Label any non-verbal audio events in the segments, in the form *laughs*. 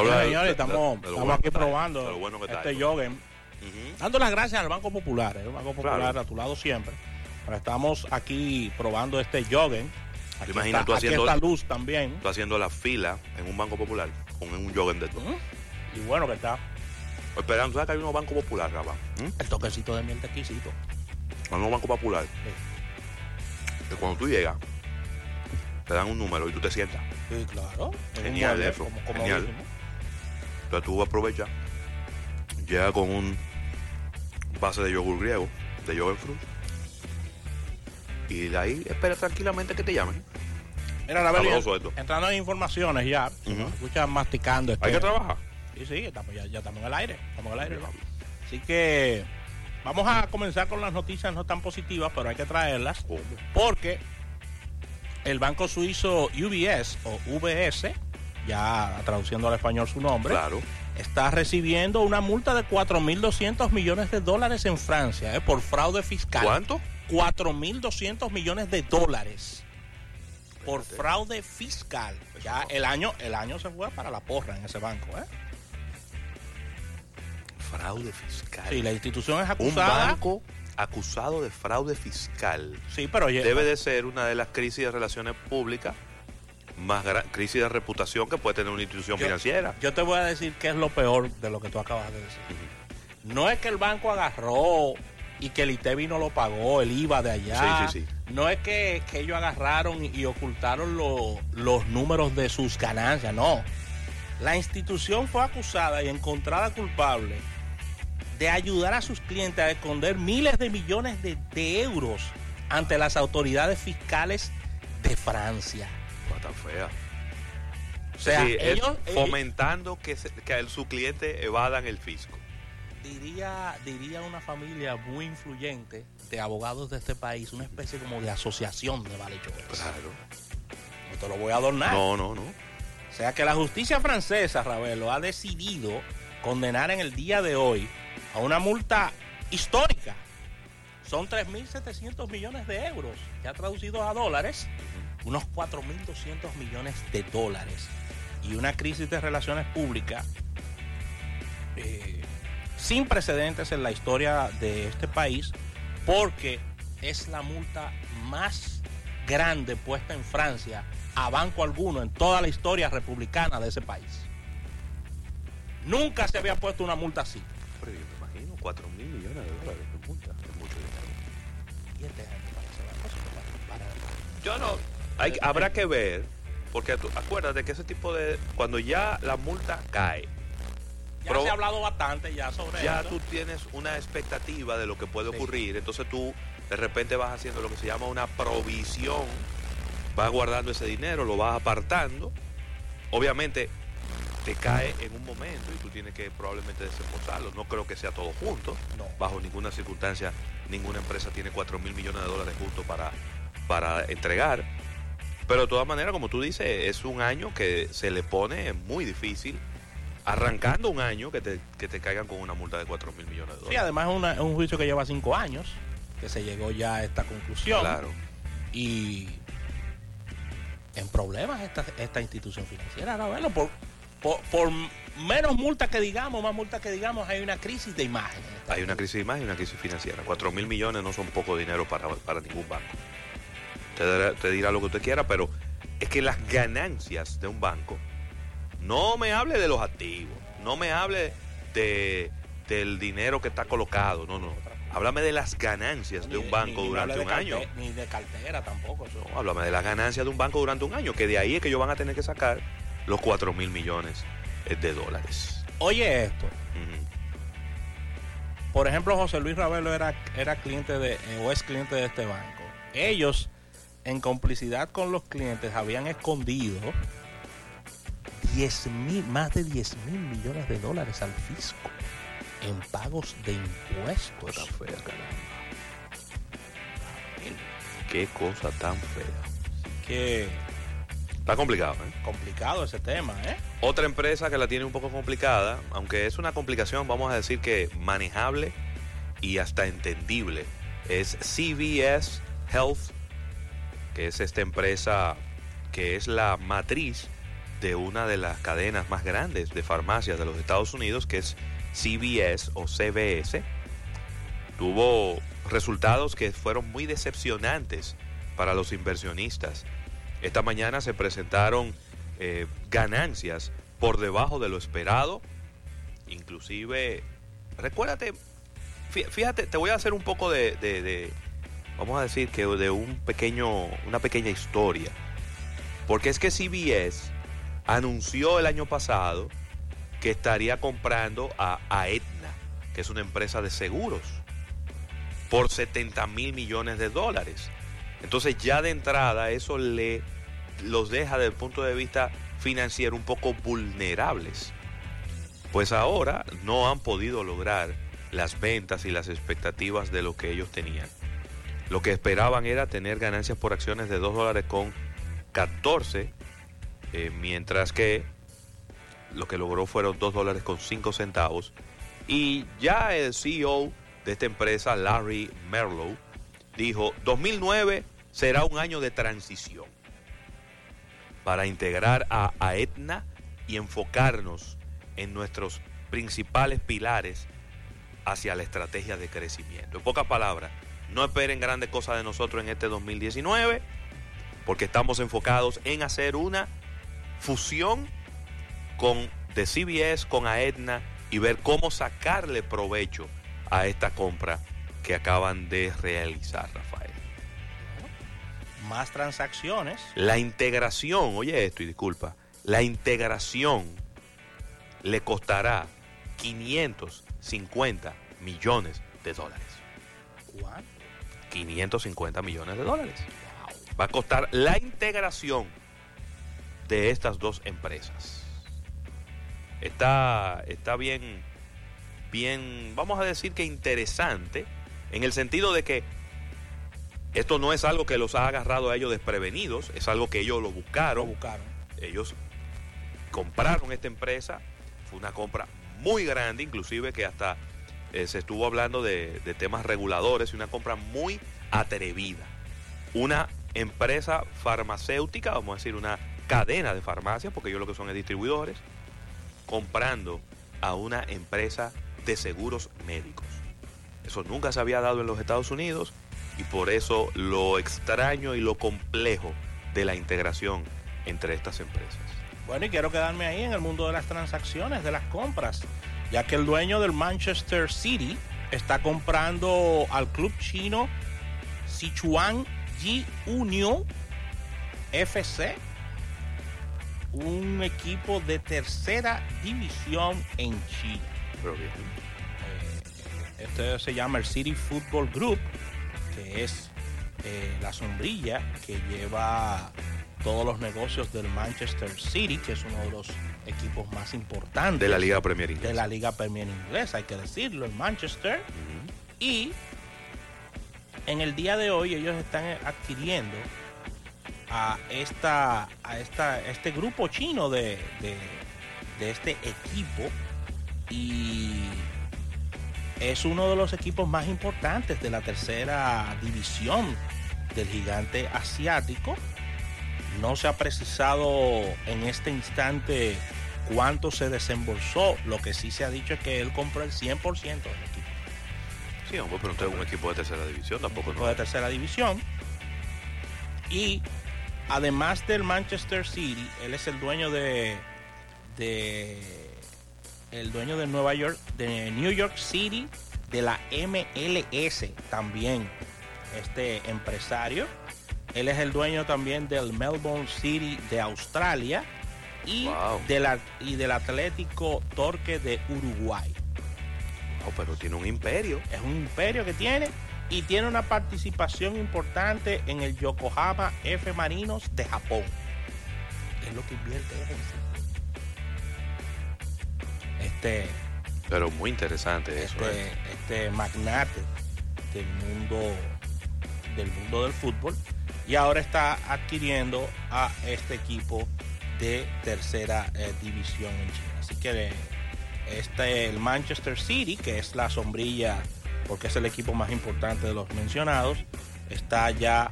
Señores, estamos, de aquí probando bueno este Joggen. Ujú. Dando las gracias al Banco Popular, el Banco Popular Claro. a tu lado siempre. Estamos aquí probando este Joggen. Aquí, imaginas está, tú aquí haciendo- está luz también. Tú haciendo la fila en un banco popular con un joggen de todo. Y bueno que está Esperando, ¿sabes que hay unos bancos populares, Rafa? ¿Mm? el toquecito de miel exquisito. Hay unos bancos populares que cuando tú llegas, te dan un número y tú te sientas. Sí, claro. Genial mueble, eso, como- como genial. dijimos. Entonces tú aprovechas, llega con un base de yogur griego, de yogur fruit, y de ahí espera tranquilamente que te llamen. Mira, Sabroso esto. entrando en informaciones ya, nos escuchan masticando. Este, Hay que trabajar. Sí, sí, estamos, ya, ya estamos en el aire. Estamos en el aire. ¿no? Así que vamos a comenzar con las noticias no tan positivas, pero hay que traerlas. Porque el banco suizo UBS o VS, ya traduciendo al español su nombre, Claro. está recibiendo una multa de 4.200 millones de dólares en Francia eh, por fraude fiscal. ¿Cuánto? 4.200 millones de dólares por fraude fiscal. Ya el año, el año se fue para la porra en ese banco. ¿eh? Fraude fiscal. Sí, la institución es un acusada. banco acusado de fraude fiscal. Sí, pero oye, Debe de ser una de las crisis de relaciones públicas más crisis de reputación que puede tener una institución Yo- financiera. yo te voy a decir qué es lo peor de lo que tú acabas de decir. No es que el banco agarró y que el ITEVI no lo pagó, el IVA de allá. Sí, sí, sí. No es que, que ellos agarraron y, y ocultaron lo- los números de sus ganancias, no. La institución fue acusada y encontrada culpable de ayudar a sus clientes a esconder miles de millones de, de euros ante las autoridades fiscales de Francia. Tan fea. O sea, Sí, ellos, eh, fomentando que, se- que el- su cliente evadan el fisco. diría, diría una familia muy influyente de abogados de este país, una especie como de asociación de malhechores. Claro. No te lo voy a adornar. No, no, no. O sea que la justicia francesa, Ravelo, ha decidido condenar en el día de hoy a una multa histórica. Son 3.700 millones de euros, ya traducidos a dólares, unos 4.200 millones de dólares. Y una crisis de relaciones públicas eh, sin precedentes en la historia de este país, porque es la multa más grande puesta en Francia a banco alguno en toda la historia republicana de ese país. Nunca se había puesto una multa así. Pero yo me imagino, 4 mil millones de dólares de multa. Es mucho dinero. Y este año para ese banco, eso para- para- Yo no. Hay, habrá que ver, porque tú, acuérdate que ese tipo de. Cuando ya la multa cae, Ya Pero- se ha hablado bastante ya sobre ya tú tienes una expectativa de lo que puede Sí. ocurrir. Entonces tú de repente vas haciendo lo que se llama una provisión. Vas guardando ese dinero, lo vas apartando. Obviamente te cae en un momento y tú tienes que probablemente desembolsarlo. No creo que sea todo junto. No. Bajo ninguna circunstancia, ninguna empresa tiene 4 mil millones de dólares justo para, para entregar. Pero de todas maneras, como tú dices, es un año que se le pone muy difícil. Arrancando un año que te, que te caigan con una multa de 4 mil millones de Sí, dólares. además es, una- es un juicio que lleva cinco años, que se llegó ya a esta conclusión. claro. Y en problemas esta, esta institución financiera, ahora bueno, por, por, por menos multa que digamos, más multa que digamos, hay una crisis de imagen. en esta Hay una crisis de imagen y una crisis financiera. 4 mil millones no son poco dinero para, para ningún banco. Te dirá, te dirá lo que usted quiera, pero es que las ganancias de un banco, no me hable de los activos, no me hable de, del dinero que está colocado, no, no. Háblame de las ganancias de un banco ni- ni durante un año. Ni de cartera tampoco. eso. No, háblame de las ganancias de un banco durante un año, que de ahí es que ellos van a tener que sacar los 4 mil millones eh, de dólares. Oye esto. Por ejemplo, José Luis Ravelo era, era cliente de, eh, o es cliente de este banco. Ellos, en complicidad con los clientes, habían escondido 10 mil, más de 10 mil millones de dólares al fisco en pagos de impuestos. Cosa fea. Qué cosa tan fea. Que Está complicado, ¿eh? complicado ese tema, ¿eh? Otra empresa que la tiene un poco complicada, aunque es una complicación, vamos a decir que manejable y hasta entendible, es CVS Health, que es esta empresa que es la matriz de una de las cadenas más grandes de farmacias de los Estados Unidos, que es CVS o CVS. Tuvo resultados que fueron muy decepcionantes para los inversionistas. Esta mañana se presentaron eh, ganancias por debajo de lo esperado. Inclusive, recuérdate, fí- fíjate, te voy a hacer un poco de- vamos a decir que de un pequeño, una pequeña historia. Porque es que CBS anunció el año pasado que estaría comprando a, Aetna, que es una empresa de seguros, por 70 mil millones de dólares. Entonces ya de entrada eso le los deja desde el punto de vista financiero un poco vulnerables. Pues ahora no han podido lograr las ventas y las expectativas de lo que ellos tenían. Lo que esperaban era tener ganancias por acciones de 2 dólares con 14, eh, mientras que lo que logró fueron 2 dólares con 5 centavos. Y ya el CEO de esta empresa, Larry Merlow, dijo, 2009 será un año de transición para integrar a, Aetna y enfocarnos en nuestros principales pilares hacia la estrategia de crecimiento. En pocas palabras, no esperen grandes cosas de nosotros en este 2019, porque estamos enfocados en hacer una fusión con de CBS con Aetna y ver cómo sacarle provecho a esta compra que acaban de realizar, Rafael. Más transacciones. La integración, oye esto y disculpa, la integración le costará 550 millones de dólares. ¿Cuánto? 550 millones de dólares. Va a costar la integración de estas dos empresas. Está, está bien, bien, vamos a decir que interesante, en el sentido de que esto no es algo que los ha agarrado a ellos desprevenidos, es algo que ellos lo Lo buscaron. buscaron. Ellos compraron esta empresa, fue una compra muy grande, inclusive que hasta eh, se estuvo hablando de, de temas reguladores y una compra muy atrevida. Una empresa farmacéutica, vamos a decir una cadena de farmacias, porque ellos lo que son es distribuidores, comprando a una empresa de seguros médicos. Eso nunca se había dado en los Estados Unidos y por eso lo extraño y lo complejo de la integración entre estas empresas. Bueno, y quiero quedarme ahí en el mundo de las transacciones, de las compras, ya que el dueño del Manchester City está comprando al club chino Sichuan Ji Union FC, un equipo de tercera división en China. Pero bien. Eh, este se llama el City Football Group, que es eh, la sombrilla que lleva todos los negocios del Manchester City, que es uno de los equipos más importantes De la Liga Premier Inglesa. de la Liga Premier Inglesa, hay que decirlo, el Manchester. Y en el día de hoy ellos están adquiriendo a esta a esta este grupo chino de, de, de este equipo y es uno de los equipos más importantes de la tercera división del gigante asiático. No se ha precisado en este instante cuánto se desembolsó. Lo que sí se ha dicho es que él compró el 100% del equipo. Sí, hombre, pero usted es un equipo de tercera división, tampoco equipo no. de tercera división. Y además del Manchester City, él es el dueño de, de el dueño de Nueva York, de New York City, de la MLS también, este empresario. Él es el dueño también del Melbourne City de Australia y, Wow. de la- y del Atlético Torque de Uruguay. Oh, pero tiene un imperio. Es un imperio que tiene y tiene una participación importante en el Yokohama F Marinos de Japón. Es lo que invierte es en sí. Este, Pero muy interesante eso. este, ¿eh? este magnate del mundo del mundo del fútbol y ahora está adquiriendo a este equipo de tercera eh, división en China. Así que eh, este el Manchester City, que es la sombrilla porque es el equipo más importante de los mencionados, está ya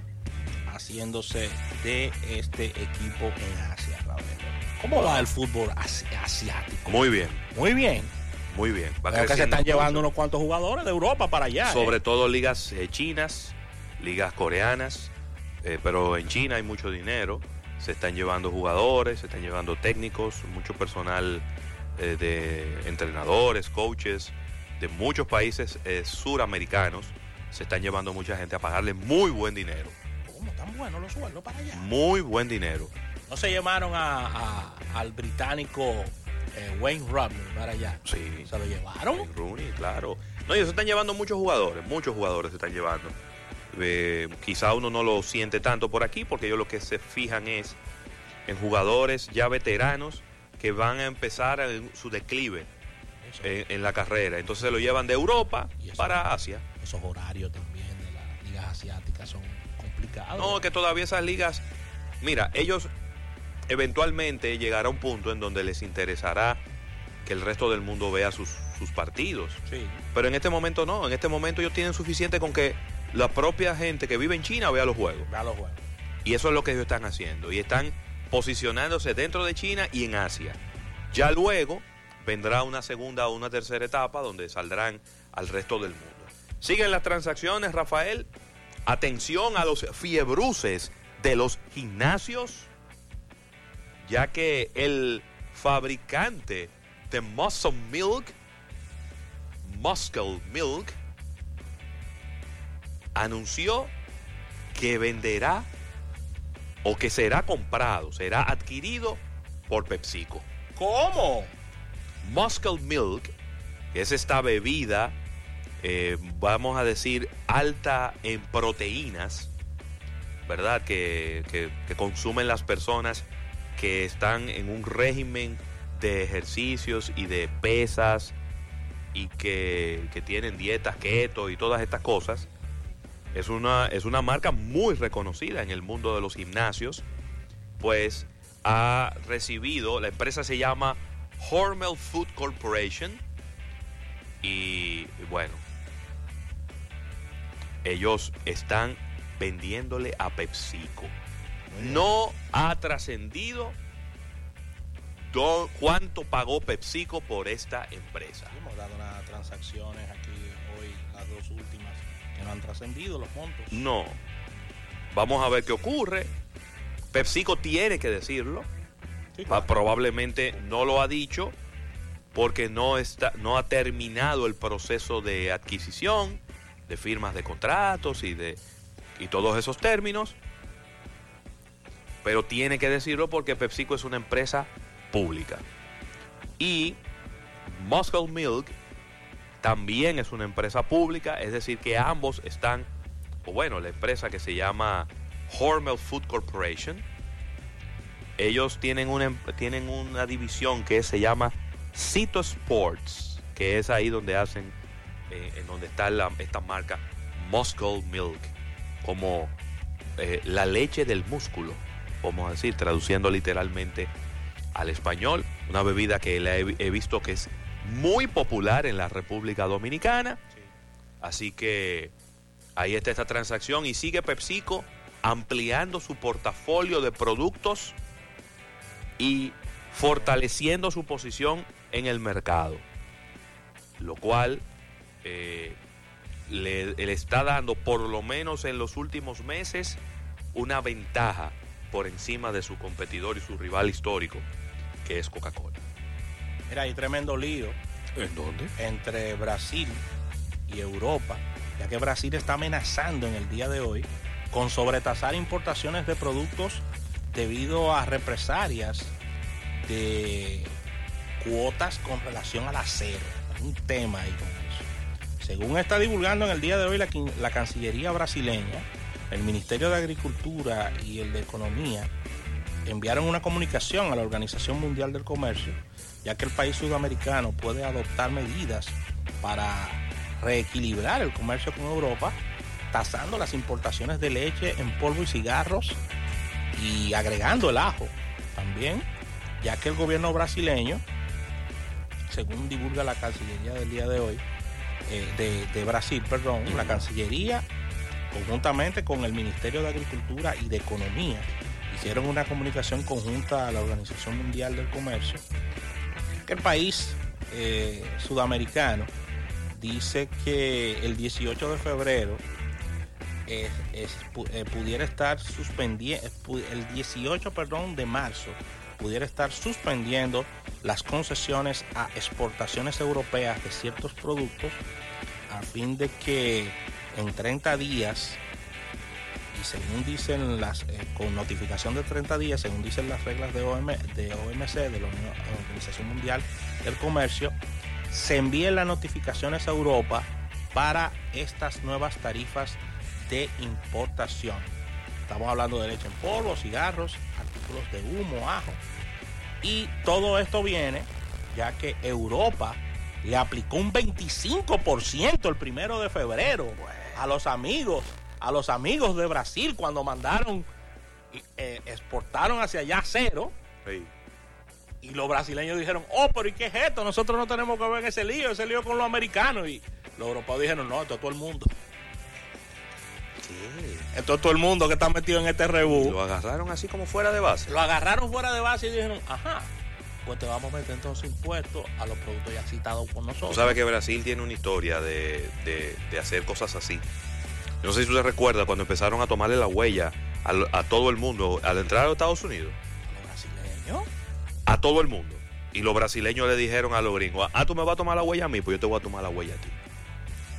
haciéndose de este equipo en Asia. Raúl. ¿Cómo va el fútbol asi- asiático? Muy bien, Muy bien. muy bien. Va Veo que se están llevando unos cuantos jugadores de Europa para allá. Sobre ¿eh? todo ligas eh, chinas, ligas coreanas, eh, pero en China hay mucho dinero. Se están llevando jugadores, se están llevando técnicos, mucho personal eh, de entrenadores, coaches de muchos países eh, suramericanos. Se están llevando mucha gente a pagarle muy buen dinero. ¿Cómo están buenos los sueldos para allá? Muy buen dinero. No se llamaron a, a- al británico Wayne Rooney para allá. Sí. Se lo llevaron. Wayne Rooney, claro. No, y se están llevando muchos jugadores, muchos jugadores se están llevando. Eh, quizá uno no lo siente tanto por aquí porque ellos lo que se fijan es en jugadores ya veteranos que van a empezar en su declive en, en la carrera. Entonces se lo llevan de Europa eso- para Asia. esos horarios también de las ligas asiáticas son complicados. No, que todavía esas ligas, mira, ellos eventualmente llegará a un punto en donde les interesará que el resto del mundo vea sus, sus partidos. Sí. Pero en este momento no, en este momento ellos tienen suficiente con que la propia gente que vive en China vea los juegos. Vea los juegos. Y eso es lo que ellos están haciendo. Y están posicionándose dentro de China y en Asia. Ya luego vendrá una segunda o una tercera etapa donde saldrán al resto del mundo. Siguen las transacciones, Rafael. Atención a los fiebruces de los gimnasios, ya que el fabricante de Muscle Milk, Muscle Milk, anunció que venderá o que será comprado, será adquirido por PepsiCo. ¿Cómo? Muscle Milk, que es esta bebida, eh, vamos a decir, alta en proteínas, ¿verdad? Que, que- que consumen las personas que están en un régimen de ejercicios y de pesas y que, que tienen dietas keto y todas estas cosas. Es una, es una marca muy reconocida en el mundo de los gimnasios, pues ha recibido, la empresa se llama Hormel Food Corporation y bueno, ellos están vendiéndole a PepsiCo. No ha trascendido do- cuánto pagó PepsiCo por esta empresa. Hemos dado unas transacciones aquí hoy, las dos últimas, que no han trascendido los montos. No. Vamos a ver qué ocurre. PepsiCo tiene que decirlo. Sí, Ah, claro. Probablemente no lo ha dicho porque no, está, no ha terminado el proceso de adquisición, de firmas de contratos y, de, y todos esos términos. Pero tiene que decirlo porque PepsiCo es una empresa pública. Y Muscle Milk también es una empresa pública, es decir, que ambos están, o bueno, la empresa que se llama Hormel Food Corporation, ellos tienen una, em- tienen una división que se llama Cito Sports, que es ahí donde hacen, eh, en donde está esta marca Muscle Milk, como eh, la leche del músculo, vamos a decir, traduciendo literalmente al español, una bebida que he visto que es muy popular en la República Dominicana, Sí. así que ahí está esta transacción y sigue PepsiCo ampliando su portafolio de productos y fortaleciendo su posición en el mercado, lo cual eh, le, le está dando, por lo menos en los últimos meses, una ventaja por encima de su competidor y su rival histórico, que es Coca-Cola. Mira, hay tremendo lío ¿En dónde? entre Brasil y Europa, ya que Brasil está amenazando en el día de hoy con sobretasar importaciones de productos debido a represalias de cuotas con relación al acero. Un tema ahí con eso. Según está divulgando en el día de hoy la, la Cancillería brasileña, el Ministerio de Agricultura y el de Economía enviaron una comunicación a la Organización Mundial del Comercio, ya que el país sudamericano puede adoptar medidas para reequilibrar el comercio con Europa, tasando las importaciones de leche en polvo y cigarros y agregando el ajo también, ya que el gobierno brasileño, según divulga la Cancillería del día de hoy, eh, de, de Brasil, perdón, la Cancillería, conjuntamente con el Ministerio de Agricultura y de Economía, hicieron una comunicación conjunta a la Organización Mundial del Comercio, el país eh, sudamericano dice que el 18 de febrero eh, eh, pudiera estar suspendiendo, el 18, perdón, de marzo, pudiera estar suspendiendo las concesiones a exportaciones europeas de ciertos productos a fin de que en 30 días y según dicen las eh, con notificación de 30 días, según dicen las reglas de, OM, de OMC, de la Unión- Organización Mundial del Comercio, se envíen las notificaciones a Europa para estas nuevas tarifas de importación. Estamos hablando de leche en polvo, cigarros, artículos de humo, ajo. Y todo esto viene ya que Europa le aplicó un 25% el primero de febrero a los amigos, a los amigos de Brasil cuando mandaron, eh, exportaron hacia allá cero. Sí. Y los brasileños dijeron, oh, pero ¿y qué es esto? Nosotros no tenemos que ver ese lío, ese lío con los americanos. Y los europeos dijeron, no, esto es todo el mundo. Esto es todo el mundo que está metido en este rebú. Lo agarraron así como fuera de base. Lo agarraron fuera de base y dijeron, ajá, pues te vamos a meter entonces impuestos a los productos ya citados por nosotros. Tú sabes que Brasil tiene una historia de, de- de hacer cosas así. Yo no sé si usted recuerda cuando empezaron a tomarle la huella al- a, todo el mundo al entrar a los Estados Unidos. Los brasileños. A todo el mundo. Y los brasileños le dijeron a los gringos, ah, tú me vas a tomar la huella a mí, pues yo te voy a tomar la huella a ti.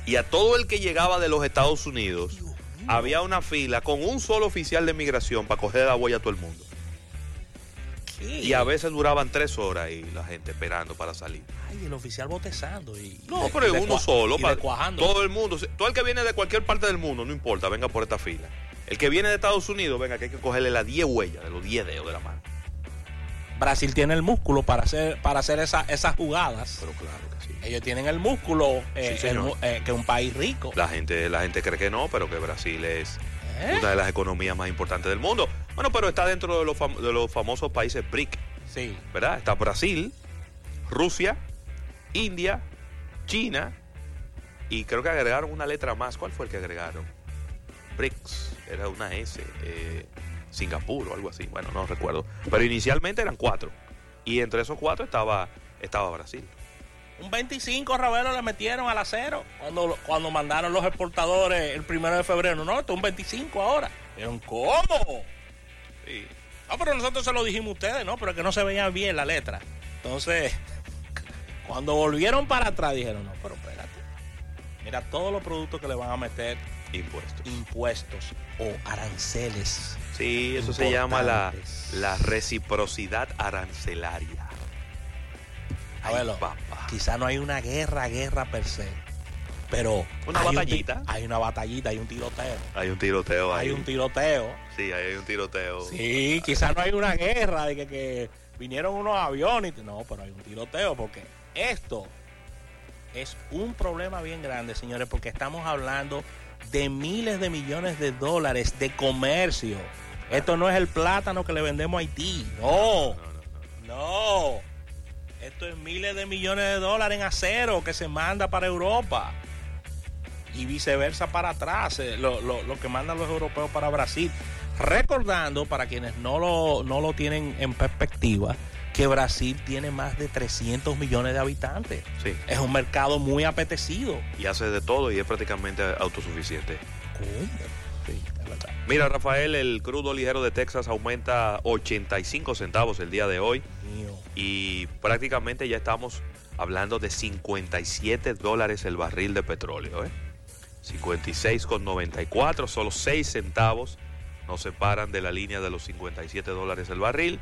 Y a todo el que llegaba de los Estados Unidos, había una fila con un solo oficial de migración para coger la huella a todo el mundo. Y a veces duraban tres horas ahí la gente esperando para salir. Ay, el oficial botezando. Y, No, y pero y uno solo. y pa- descuajando. todo el mundo, todo el que viene de cualquier parte del mundo, no importa, venga por esta fila. El que viene de Estados Unidos, venga, que hay que cogerle las 10 huellas de los 10 dedos de la mano. Brasil tiene el músculo para hacer, para hacer esa- esas jugadas. Pero claro que sí. Ellos tienen el músculo eh, Sí, el eh, que un país rico. La gente, la gente cree que no, pero que Brasil es ¿Eh? una de las economías más importantes del mundo. Bueno, pero está dentro de los, fam- de los famosos países BRIC, Sí. ¿verdad? Está Brasil, Rusia, India, China y creo que agregaron una letra más. ¿Cuál fue el que agregaron? BRICS, era una S, eh, Singapur o algo así, bueno, no recuerdo. Pero inicialmente eran cuatro y entre esos cuatro estaba, estaba Brasil. Un 25 Ravelo le metieron al acero cuando, cuando mandaron los exportadores el primero de febrero. No, esto es un 25 ahora. Dijeron, ¿cómo? Sí. No, pero nosotros se lo dijimos a ustedes, ¿no? Pero que no se veía bien la letra. Entonces, *laughs* cuando volvieron para atrás dijeron, no, pero espérate. Mira todos los productos que le van a meter Impuestos. impuestos o aranceles. Sí, eso se llama la, la reciprocidad arancelaria. Abuelo, quizá no hay una guerra, guerra per se. Pero Una hay un ti- batallita. hay una batallita, hay un tiroteo. Hay un tiroteo ahí. Hay un tiroteo. Sí, ahí hay un tiroteo. Sí, quizás no hay una guerra de que, que vinieron unos aviones. y- No, pero hay un tiroteo porque esto es un problema bien grande, señores, porque estamos hablando de miles de millones de dólares de comercio. Esto no es el plátano que le vendemos a Haití. No, No, no, no. no. Esto es miles de millones de dólares en acero que se manda para Europa. Y viceversa para atrás, eh, lo, lo- lo que mandan los europeos para Brasil. Recordando, para quienes no lo, no lo tienen en perspectiva, que Brasil tiene más de 300 millones de habitantes. Sí. Es un mercado muy apetecido. Y hace de todo y es prácticamente autosuficiente. ¿Cómo? Sí, Mira, Rafael, el crudo ligero de Texas aumenta 85 centavos el día de hoy Mío. y prácticamente ya estamos hablando de 57 dólares el barril de petróleo. ¿eh? 56,94, solo 6 centavos nos separan de la línea de los 57 dólares el barril,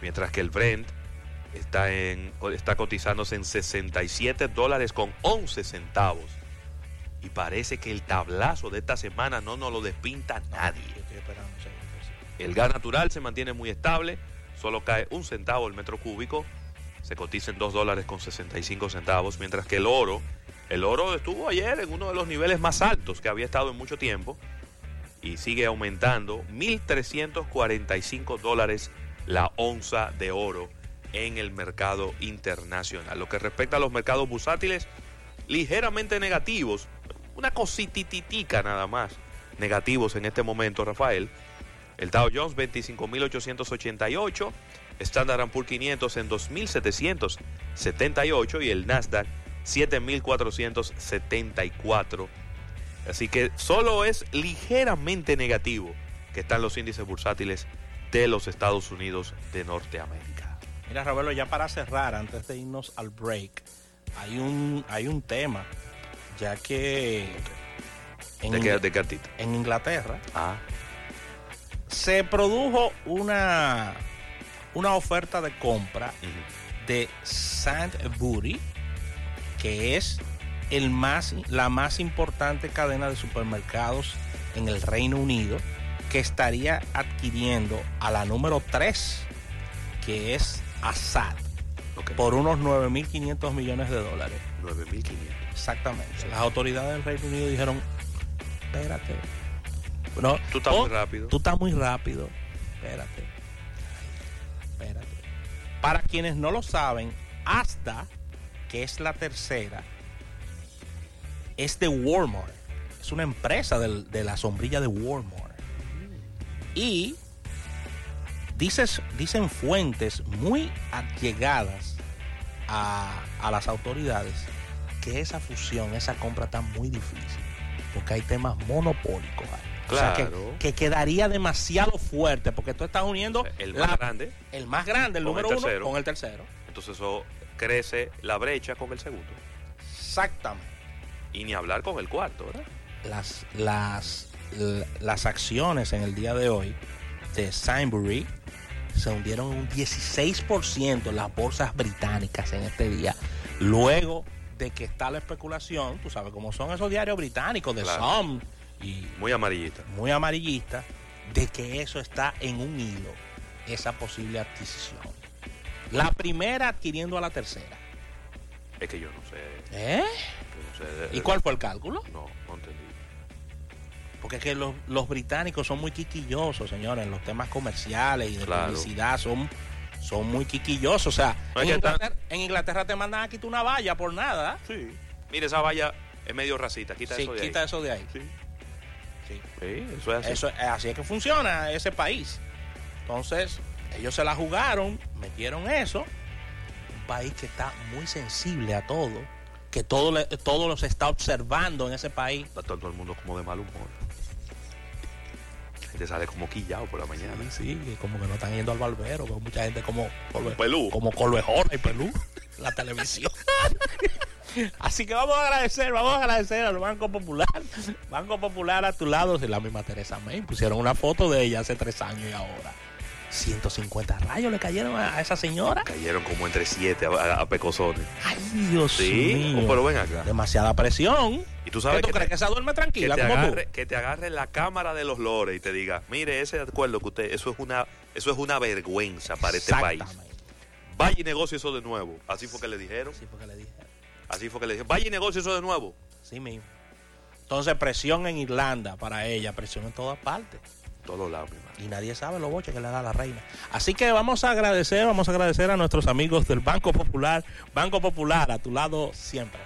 mientras que el Brent está, en, está cotizándose en 67 dólares con 11 centavos. Y parece que el tablazo de esta semana no nos lo despinta nadie. Yo estoy esperando ese golpecito. El gas natural se mantiene muy estable, solo cae un centavo el metro cúbico, se cotiza en 2 dólares con 65 centavos, mientras que el oro, el oro estuvo ayer en uno de los niveles más altos que había estado en mucho tiempo y sigue aumentando 1.345 dólares la onza de oro en el mercado internacional. Lo que respecta a los mercados bursátiles, ligeramente negativos, una cosititica nada más, negativos en este momento, Rafael. El Dow Jones 25.888, Standard Poor's 500 en 2.778 y el Nasdaq 7.474. Así que solo es ligeramente negativo que están los índices bursátiles de los Estados Unidos de Norteamérica. Mira, Roberto, ya para cerrar, antes de irnos al break, hay un, hay un tema, ya que en, Inglaterra Ah, se produjo una, una oferta de compra de Sainsbury, que es el más, la más importante cadena de supermercados en el Reino Unido, que estaría adquiriendo a la número 3, que es Assad, por unos 9.500 millones de dólares. 9.500. Exactamente. Las autoridades del Reino Unido dijeron, espérate. No, Tú estás oh, muy rápido. Tú estás muy rápido. Espérate. Espérate. Para quienes no lo saben, hasta que es la tercera, es de Walmart. Es una empresa del- de la sombrilla de Walmart. Y dices, dicen fuentes muy allegadas a, a las autoridades que esa fusión, esa compra está muy difícil. Porque hay temas monopólicos. ahí. O sea, que- Claro. que, quedaría demasiado fuerte. Porque tú estás uniendo El la- más grande, el más grande, el Con el número uno, con el tercero. entonces eso crece la brecha con el segundo. Exactamente. Y ni hablar con el cuarto, ¿verdad? Las, las, las acciones en el día de hoy de Sainsbury se hundieron un 16% en las bolsas británicas en este día. Luego de que está la especulación, tú sabes cómo son esos diarios británicos de Claro. Sun y Muy amarillita. muy amarillistas, de que eso está en un hilo, esa posible adquisición. La primera adquiriendo a la tercera. Es que yo no sé. ¿Eh? yo no sé ¿Y cuál fue el cálculo? No, no entendí. Porque es que los, los británicos son muy quiquillosos, señores, en los temas comerciales y de Claro. publicidad son, son muy quiquillosos. O sea, No, en, Inglaterra, en Inglaterra te mandan a quitar una valla por nada. Sí. Mire, esa valla es medio racista. Quita Sí, eso de quita ahí. eso de ahí. Sí. Sí. Sí, eso es así. Eso, así es que funciona ese país. Entonces, ellos se la jugaron, metieron eso. Un país que está muy sensible a todo, que todo, le- todo los está observando en ese país. Está todo el mundo como de mal humor. Gente sale como quillado por la mañana. Sí, como que no están yendo al barbero, veo mucha gente como pelú. como Colbejona y pelú *laughs* la televisión. *laughs* Así que vamos a agradecer, vamos a agradecer al Banco Popular. Banco Popular a tu lado, es la misma Teresa May. Pusieron una foto de ella hace tres años y ahora. 150 rayos le cayeron a, esa señora. Cayeron como entre siete a, a-. Ay, Dios Sí, mío. pero ven acá. Demasiada presión. Y tú ¿Qué sabes tú que crees te, que esa duerme que tranquila te como agarre, tú? que te agarre la cámara de los lores y te diga, mire, ese acuerdo que usted, eso es una, eso es una vergüenza para este país. Vaya y negocie eso de nuevo. Así fue que le dijeron. Sí, porque le dije. Así fue que le dijeron. Vaya y negocie eso de nuevo. Sí mismo. Entonces, presión en Irlanda para ella, presión en todas partes. Y nadie sabe los boches que le da la reina. Así que vamos a agradecer, vamos a agradecer a nuestros amigos del Banco Popular. Banco Popular, a tu lado siempre.